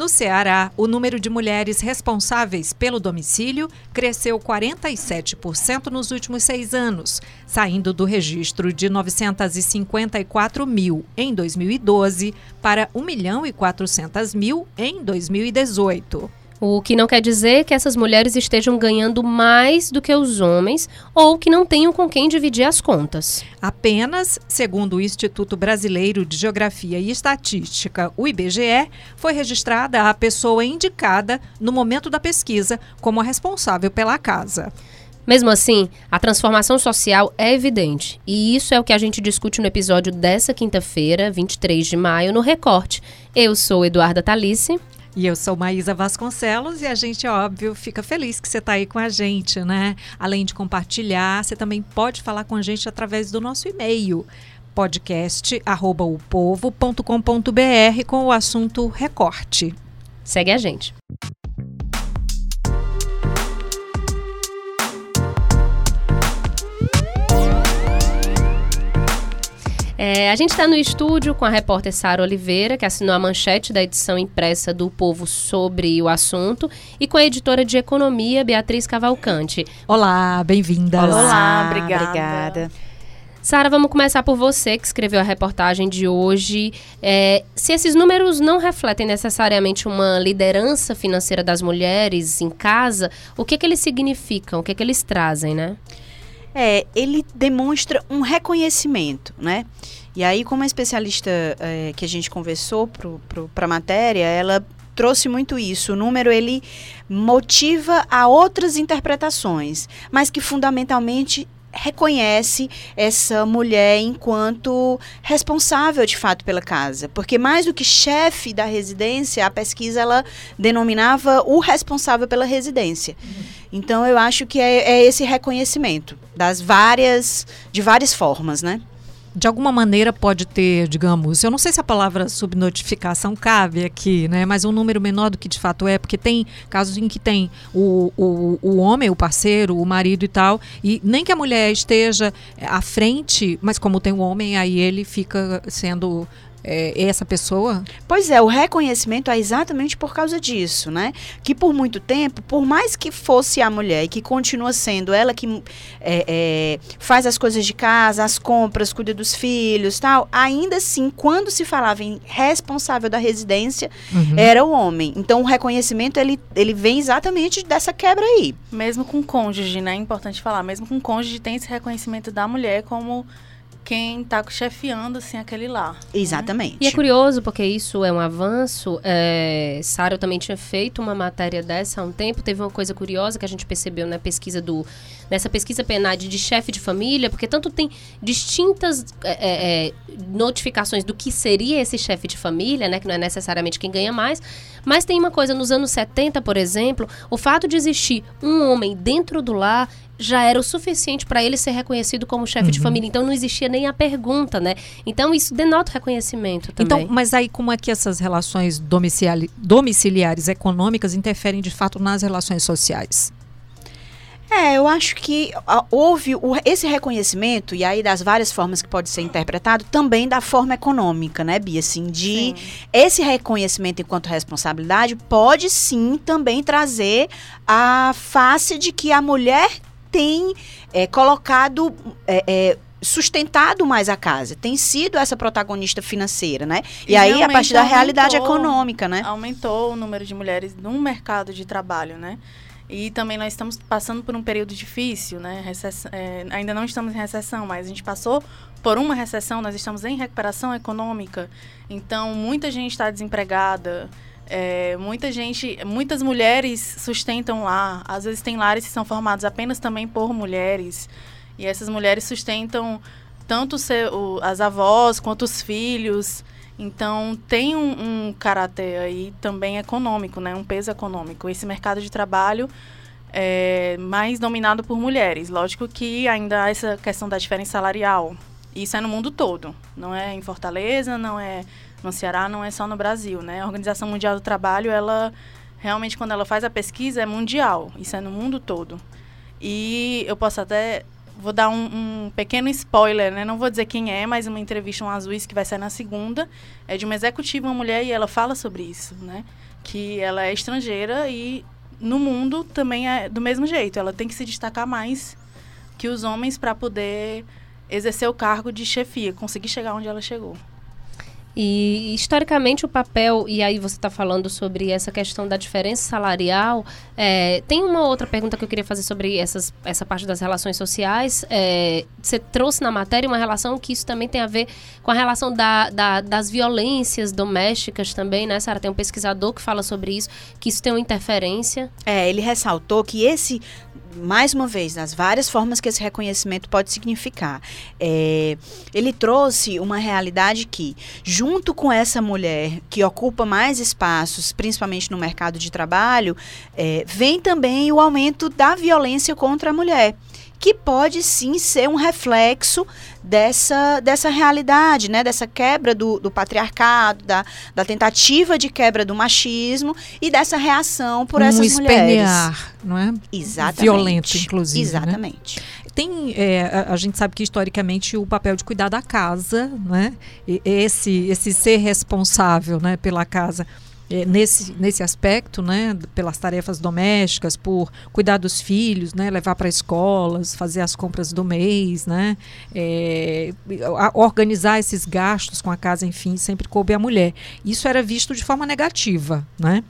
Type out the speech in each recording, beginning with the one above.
No Ceará, o número de mulheres responsáveis pelo domicílio cresceu 47% nos últimos seis anos, saindo do registro de 954 mil em 2012 para 1 milhão e 400 mil em 2018. O que não quer dizer que essas mulheres estejam ganhando mais do que os homens ou que não tenham com quem dividir as contas. Apenas, segundo o Instituto Brasileiro de Geografia e Estatística, o IBGE, foi registrada a pessoa indicada no momento da pesquisa como a responsável pela casa. Mesmo assim, a transformação social é evidente, e isso é o que a gente discute no episódio dessa quinta-feira, 23 de maio, no Recorte. Eu sou Eduarda Talice. E eu sou Maísa Vasconcelos e a gente, óbvio, fica feliz que você está aí com a gente, né? Além de compartilhar, você também pode falar com a gente através do nosso e-mail podcast@opovo.com.br com o assunto recorte. Segue a gente. É, a gente está no estúdio com a repórter Sara Oliveira, que assinou a manchete da edição impressa do Povo sobre o assunto, e com a editora de economia, Beatriz Cavalcante. Olá, bem-vinda. Olá, Olá, obrigada. obrigada. Sara, vamos começar por você, que escreveu a reportagem de hoje. É, se esses números não refletem necessariamente uma liderança financeira das mulheres em casa, o que, que eles significam? O que, que eles trazem, né? É, ele demonstra um reconhecimento, né? E aí, como a especialista é, que a gente conversou para a matéria, ela trouxe muito isso. O número ele motiva a outras interpretações, mas que fundamentalmente reconhece essa mulher enquanto responsável de fato pela casa, porque mais do que chefe da residência, a pesquisa ela denominava o responsável pela residência. Uhum. Então eu acho que é, é esse reconhecimento das várias, de várias formas, né? De alguma maneira pode ter, digamos, eu não sei se a palavra subnotificação cabe aqui, né? Mas um número menor do que de fato é, porque tem casos em que tem o, o, o homem, o parceiro, o marido e tal, e nem que a mulher esteja à frente, mas como tem o homem, aí ele fica sendo é, essa pessoa? Pois é, o reconhecimento é exatamente por causa disso, né? Que por muito tempo, por mais que fosse a mulher e que continua sendo ela que é, é, faz as coisas de casa, as compras, cuida dos filhos tal, ainda assim, quando se falava em responsável da residência, uhum. era o homem. Então o reconhecimento ele, ele vem exatamente dessa quebra aí. Mesmo com cônjuge, né? É importante falar, mesmo com cônjuge tem esse reconhecimento da mulher como quem está chefiando assim aquele lá. Né? Exatamente. Né? E é curioso porque isso é um avanço. É, Sara também tinha feito uma matéria dessa há um tempo. Teve uma coisa curiosa que a gente percebeu na pesquisa do nessa pesquisa PNAD de chefe de família, porque tanto tem distintas é, é, é, notificações do que seria esse chefe de família, né, que não é necessariamente quem ganha mais, mas tem uma coisa nos anos 70, por exemplo, o fato de existir um homem dentro do lar já era o suficiente para ele ser reconhecido como chefe uhum. de família. Então não existia nem a pergunta, né? Então isso denota reconhecimento também. Então, mas aí como é que essas relações domiciliares, domiciliares econômicas interferem de fato nas relações sociais? É, eu acho que houve o, esse reconhecimento, e aí das várias formas que pode ser interpretado, também da forma econômica, né, Bia? Assim, de sim. esse reconhecimento enquanto responsabilidade pode sim também trazer a face de que a mulher tem é, colocado. É, sustentado mais a casa, tem sido essa protagonista financeira, né? E, e aí a partir da realidade aumentou, econômica, né? Aumentou o número de mulheres no mercado de trabalho, né? E também nós estamos passando por um período difícil, né? Recess... É, ainda não estamos em recessão, mas a gente passou por uma recessão, nós estamos em recuperação econômica. Então, muita gente está desempregada. É, muita gente, muitas mulheres sustentam lá. Às vezes tem lares que são formados apenas também por mulheres. E essas mulheres sustentam tanto o, as avós quanto os filhos. Então tem um, um caráter aí também econômico, né? Um peso econômico. Esse mercado de trabalho é mais dominado por mulheres. Lógico que ainda há essa questão da diferença salarial. Isso é no mundo todo. Não é em Fortaleza, não é no Ceará não é só no Brasil, né? A Organização Mundial do Trabalho, ela realmente quando ela faz a pesquisa é mundial, isso é no mundo todo. E eu posso até vou dar um, um, pequeno spoiler, né? Não vou dizer quem é, mas uma entrevista um Azuis que vai sair na segunda é de uma executiva, uma mulher e ela fala sobre isso, né? Que ela é estrangeira e no mundo também é do mesmo jeito. Ela tem que se destacar mais que os homens para poder exercer o cargo de chefia, conseguir chegar onde ela chegou. E historicamente o papel, e aí você está falando sobre essa questão da diferença salarial, é, tem uma outra pergunta que eu queria fazer sobre essas, essa parte das relações sociais. É, você trouxe na matéria uma relação que isso também tem a ver com a relação da, da, das violências domésticas também, né, Sara? Tem um pesquisador que fala sobre isso, que isso tem uma interferência. É, ele ressaltou que esse mais uma vez, das várias formas que esse reconhecimento pode significar. É, ele trouxe uma realidade que, junto com essa mulher que ocupa mais espaços, principalmente no mercado de trabalho, é, vem também o aumento da violência contra a mulher que pode sim ser um reflexo dessa, dessa realidade, né? dessa quebra do, do patriarcado, da, da tentativa de quebra do machismo e dessa reação por um essas mulheres. não é? Exatamente. Violento, inclusive. Né? Exatamente. Né? Tem, é, a, gente sabe que historicamente o papel de cuidar da casa, né? E esse, esse ser responsável né, pela casa nesse, nesse aspecto, né, pelas tarefas domésticas, por cuidar dos filhos, né, levar para escolas, fazer as compras do mês, né, é, organizar esses gastos com a casa, enfim, sempre coube a mulher. Isso era visto de forma negativa, né?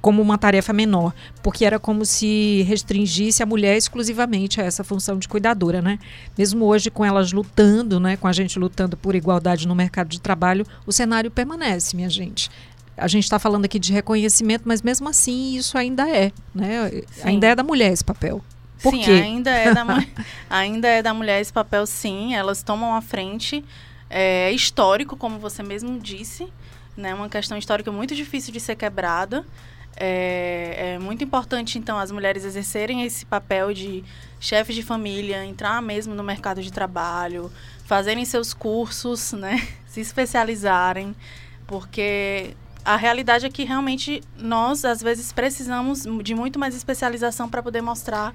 como uma tarefa menor, porque era como se restringisse a mulher exclusivamente a essa função de cuidadora, né? Mesmo hoje com elas lutando, né, com a gente lutando por igualdade no mercado de trabalho, o cenário permanece, minha gente a gente está falando aqui de reconhecimento, mas mesmo assim isso ainda é, né? Ainda é da mulher esse papel. Por sim, quê? ainda é da ainda é da mulher esse papel, sim. Elas tomam a frente. É histórico, como você mesmo disse, né? Uma questão histórica muito difícil de ser quebrada. É, é, muito importante, então, as mulheres exercerem esse papel de chefe de família, entrar mesmo no mercado de trabalho, fazerem seus cursos, né? Se especializarem, porque a realidade é que realmente nós, às vezes, precisamos de muito mais especialização para poder mostrar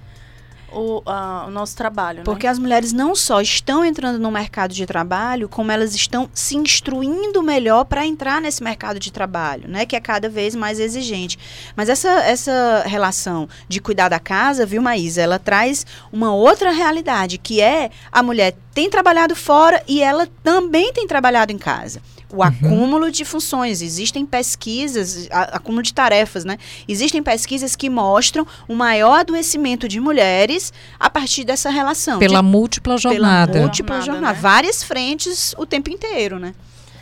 o, o, nosso trabalho. Porque né? as mulheres não só estão entrando no mercado de trabalho, como elas estão se instruindo melhor para entrar nesse mercado de trabalho, né? Que é cada vez mais exigente. Mas essa, essa relação de cuidar da casa, viu, Maísa, ela traz uma outra realidade, que é a mulher tem trabalhado fora e ela também tem trabalhado em casa o uhum. acúmulo de funções. Existem pesquisas, acúmulo de tarefas, né? Existem pesquisas que mostram o maior adoecimento de mulheres a partir dessa relação. Pela de, múltipla jornada. Pela múltipla jornada. jornada. Né? Várias frentes o tempo inteiro, né?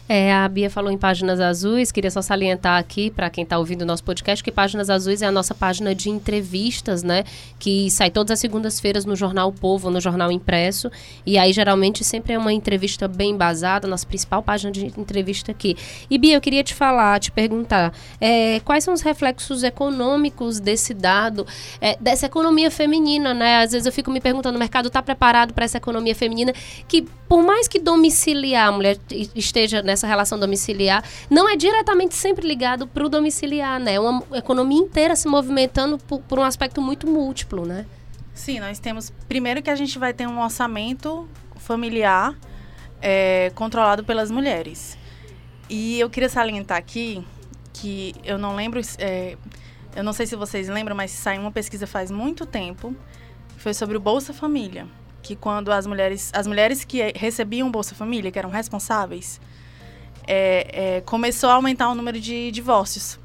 É, a Bia falou em páginas azuis, queria só salientar aqui para quem está ouvindo o nosso podcast que Páginas Azuis é a nossa página de entrevistas, né? Que sai todas as segundas-feiras no Jornal Povo, no Jornal Impresso. E aí, geralmente, sempre é uma entrevista bem embasada, nossa principal página de entrevista aqui. E Bia, eu queria te falar, te perguntar, é, quais são os reflexos econômicos desse dado, é, dessa economia feminina, né? Às vezes eu fico me perguntando, o mercado está preparado para essa economia feminina que, por mais que domiciliar a mulher esteja nessa essa relação domiciliar, não é diretamente sempre ligado para o domiciliar, né? É uma economia inteira se movimentando por, por um aspecto muito múltiplo, né? Sim, nós temos. Primeiro que a gente vai ter um orçamento familiar é, controlado pelas mulheres. E eu queria salientar aqui que eu não lembro. É, eu não sei se vocês lembram, mas saiu uma pesquisa faz muito tempo. Foi sobre o Bolsa Família. Que quando as mulheres. As mulheres que recebiam Bolsa Família, que eram responsáveis, é, é, começou a aumentar o número de divórcios.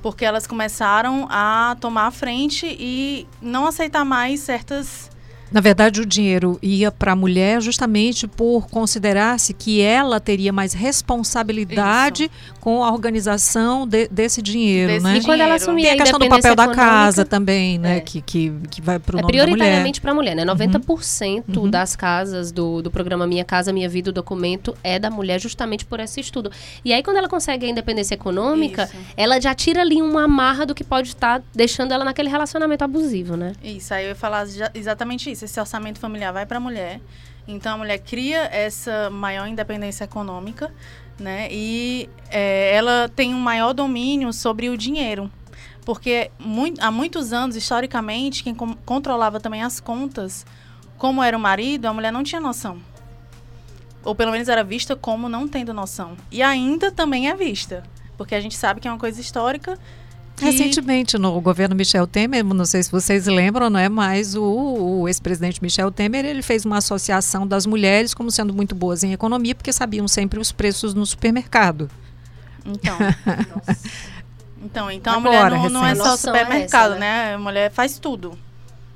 Porque elas começaram a tomar a frente e não aceitar mais certas na verdade, o dinheiro ia para a mulher justamente por considerar-se que ela teria mais responsabilidade Isso. com a organização de, desse dinheiro, desse né? E quando ela assumir Tem a questão do papel da casa também, né? É. Que, que, que vai para o é nome prioritariamente para a mulher, né? 90% uhum. uhum. das casas do, do programa Minha Casa Minha Vida, o documento, é da mulher justamente por esse estudo. E aí, quando ela consegue a independência econômica, Isso. ela já tira ali uma amarra do que pode estar deixando ela naquele relacionamento abusivo, né? Isso, aí eu ia falar exatamente isso isso, esse orçamento familiar vai para a mulher. Então a mulher cria essa maior independência econômica, né? E é, ela tem um maior domínio sobre o dinheiro. Porque muito, há muitos anos, historicamente, quem controlava também as contas como era o marido, a mulher não tinha noção. Ou pelo menos era vista como não tendo noção. E ainda também é vista. Porque a gente sabe que é uma coisa histórica. Que... Recentemente, no governo Michel Temer, não sei se vocês lembram, não é? Mas o, o ex-presidente Michel Temer ele fez uma associação das mulheres como sendo muito boas em economia, porque sabiam sempre os preços no supermercado. Então. então, então Agora, a mulher não, não é só supermercado, é essa, né? né? A mulher faz tudo.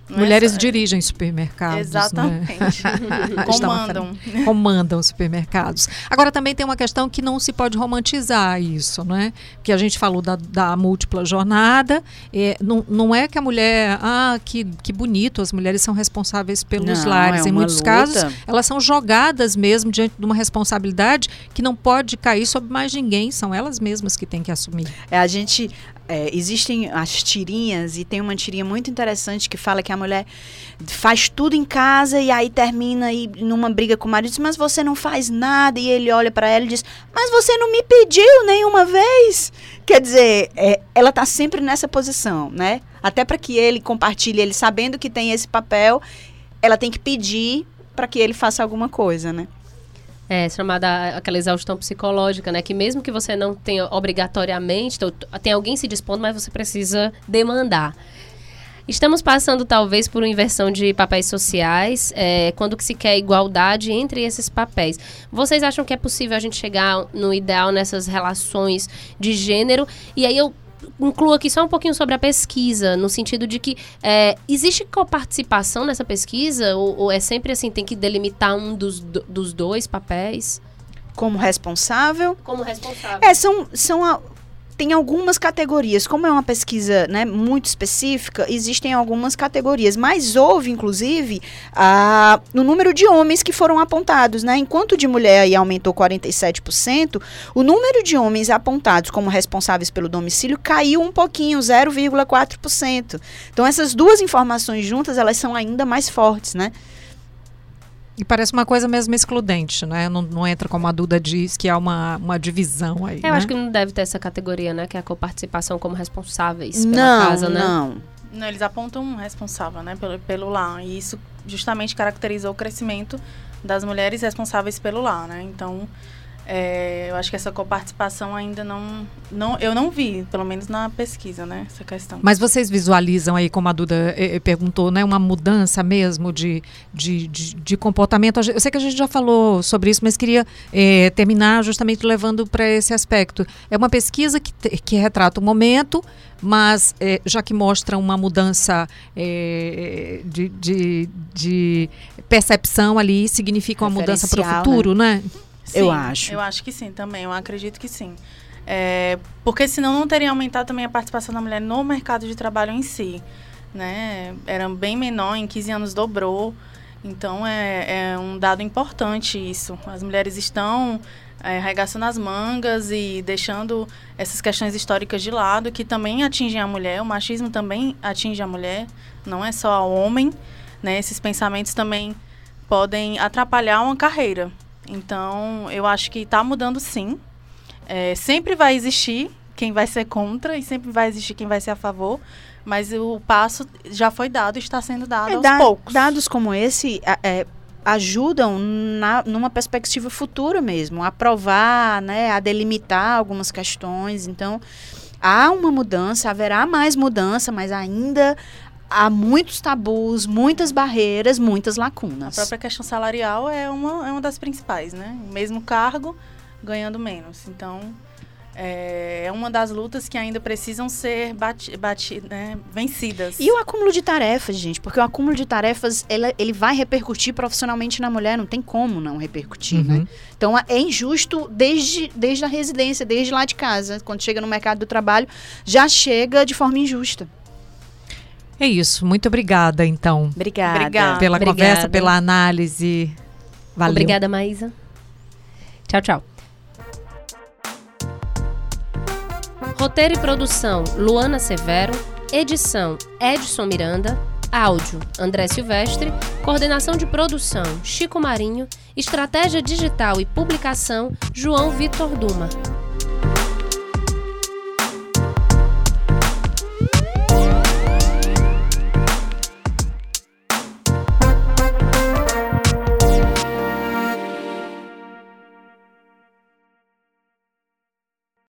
Não é Mulheres é dirigem supermercados. Né? Exatamente. Né? Comandam. Comandam supermercados. Agora também tem uma questão que não se pode romantizar isso, né? Que a gente falou da, da múltipla jornada. É, não, não é que a mulher, ah, que, que bonito, as mulheres são responsáveis pelos não, lares. É em muitos luta. casos, elas são jogadas mesmo diante de uma responsabilidade que não pode cair sobre mais ninguém. São elas mesmas que têm que assumir. É, a gente é, existem as tirinhas e tem uma tirinha muito interessante que fala que a mulher faz tudo em casa e aí termina aí numa briga com o marido, diz, mas você não faz nada e ele olha para ela e diz, mas você não me pediu nenhuma vez. Quer dizer, é, ela tá sempre nessa posição, né? Até para que ele compartilhe, ele sabendo que tem esse papel, ela tem que pedir para que ele faça alguma coisa, né? É, chamada aquela exaustão psicológica, né? Que mesmo que você não tenha obrigatoriamente, então, tem alguém se dispondo, mas você precisa demandar. Estamos passando, talvez, por uma inversão de papéis sociais, é, quando que se quer igualdade entre esses papéis. Vocês acham que é possível a gente chegar no ideal nessas relações de gênero? E aí eu incluo aqui só um pouquinho sobre a pesquisa, no sentido de que é, existe coparticipação nessa pesquisa? Ou, ou, é sempre assim, tem que delimitar um dos, dos dois papéis? Como responsável? Como responsável. É, são, são a, tem algumas categorias. Como é uma pesquisa né, muito específica, existem algumas categorias. Mas houve, inclusive, a, no número de homens que foram apontados. Né? Enquanto de mulher aí aumentou 47%, o número de homens apontados como responsáveis pelo domicílio caiu um pouquinho, 0,4%. Então, essas duas informações juntas, elas são ainda mais fortes, né? E parece uma coisa mesmo excludente, né? Não, não entra como a Duda diz, que há uma, uma divisão aí. Eu né? acho que não deve ter essa categoria, né? Que é a coparticipação como responsáveis pela não, casa, né? Não, não. Eles apontam um responsável, né? Pelo, pelo lar. E isso justamente caracterizou o crescimento das mulheres responsáveis pelo lar, né? Então, é, eu acho que essa coparticipação ainda não, não. Eu não vi, pelo menos na pesquisa, né? Essa questão. Mas vocês visualizam aí, como a Duda eh, perguntou, né? Uma mudança mesmo de, de, de, de, comportamento. Eu sei que a gente já falou sobre isso, mas queria eh, terminar justamente levando para esse aspecto. É uma pesquisa que, que retrata o momento, mas eh, já que mostra uma mudança eh, de, de, de, percepção ali, significa uma mudança para o futuro, né? né? Sim, eu acho. Eu acho que sim também, eu acredito que sim. É, porque senão não teria aumentado também a participação da mulher no mercado de trabalho em si. Né? Era bem menor, em 15 anos dobrou. Então é, é um dado importante isso. As mulheres estão é, arregaçando as mangas e deixando essas questões históricas de lado, que também atingem a mulher. O machismo também atinge a mulher, não é só o homem. Né? Esses pensamentos também podem atrapalhar uma carreira. Então, eu acho que está mudando sim. É, sempre vai existir quem vai ser contra e sempre vai existir quem vai ser a favor. Mas o passo já foi dado e está sendo dado é, aos da, poucos. Dados como esse é, ajudam na, numa perspectiva futura mesmo, a provar, né, a delimitar algumas questões. Então, há uma mudança, haverá mais mudança, mas ainda há muitos tabus, muitas barreiras, muitas lacunas. A própria questão salarial é uma, é uma das principais, né? O mesmo cargo, ganhando menos. Então, é, é uma das lutas que ainda precisam ser bati, bati, né, vencidas. E o acúmulo de tarefas, gente? Porque o acúmulo de tarefas, ele, ele vai repercutir profissionalmente na mulher, não tem como não repercutir, né? uhum. né? Então, é injusto desde, desde a residência, desde lá de casa. Quando chega no mercado do trabalho, já chega de forma injusta. É isso. Muito obrigada, então. Obrigada. obrigada. Pela obrigada. conversa, pela análise. Valeu. Obrigada, Maísa. Tchau, tchau. Roteiro e produção: Luana Severo. Edição: Edson Miranda. Áudio: André Silvestre. Coordenação de produção: Chico Marinho. Estratégia digital e publicação: João Vitor Duma.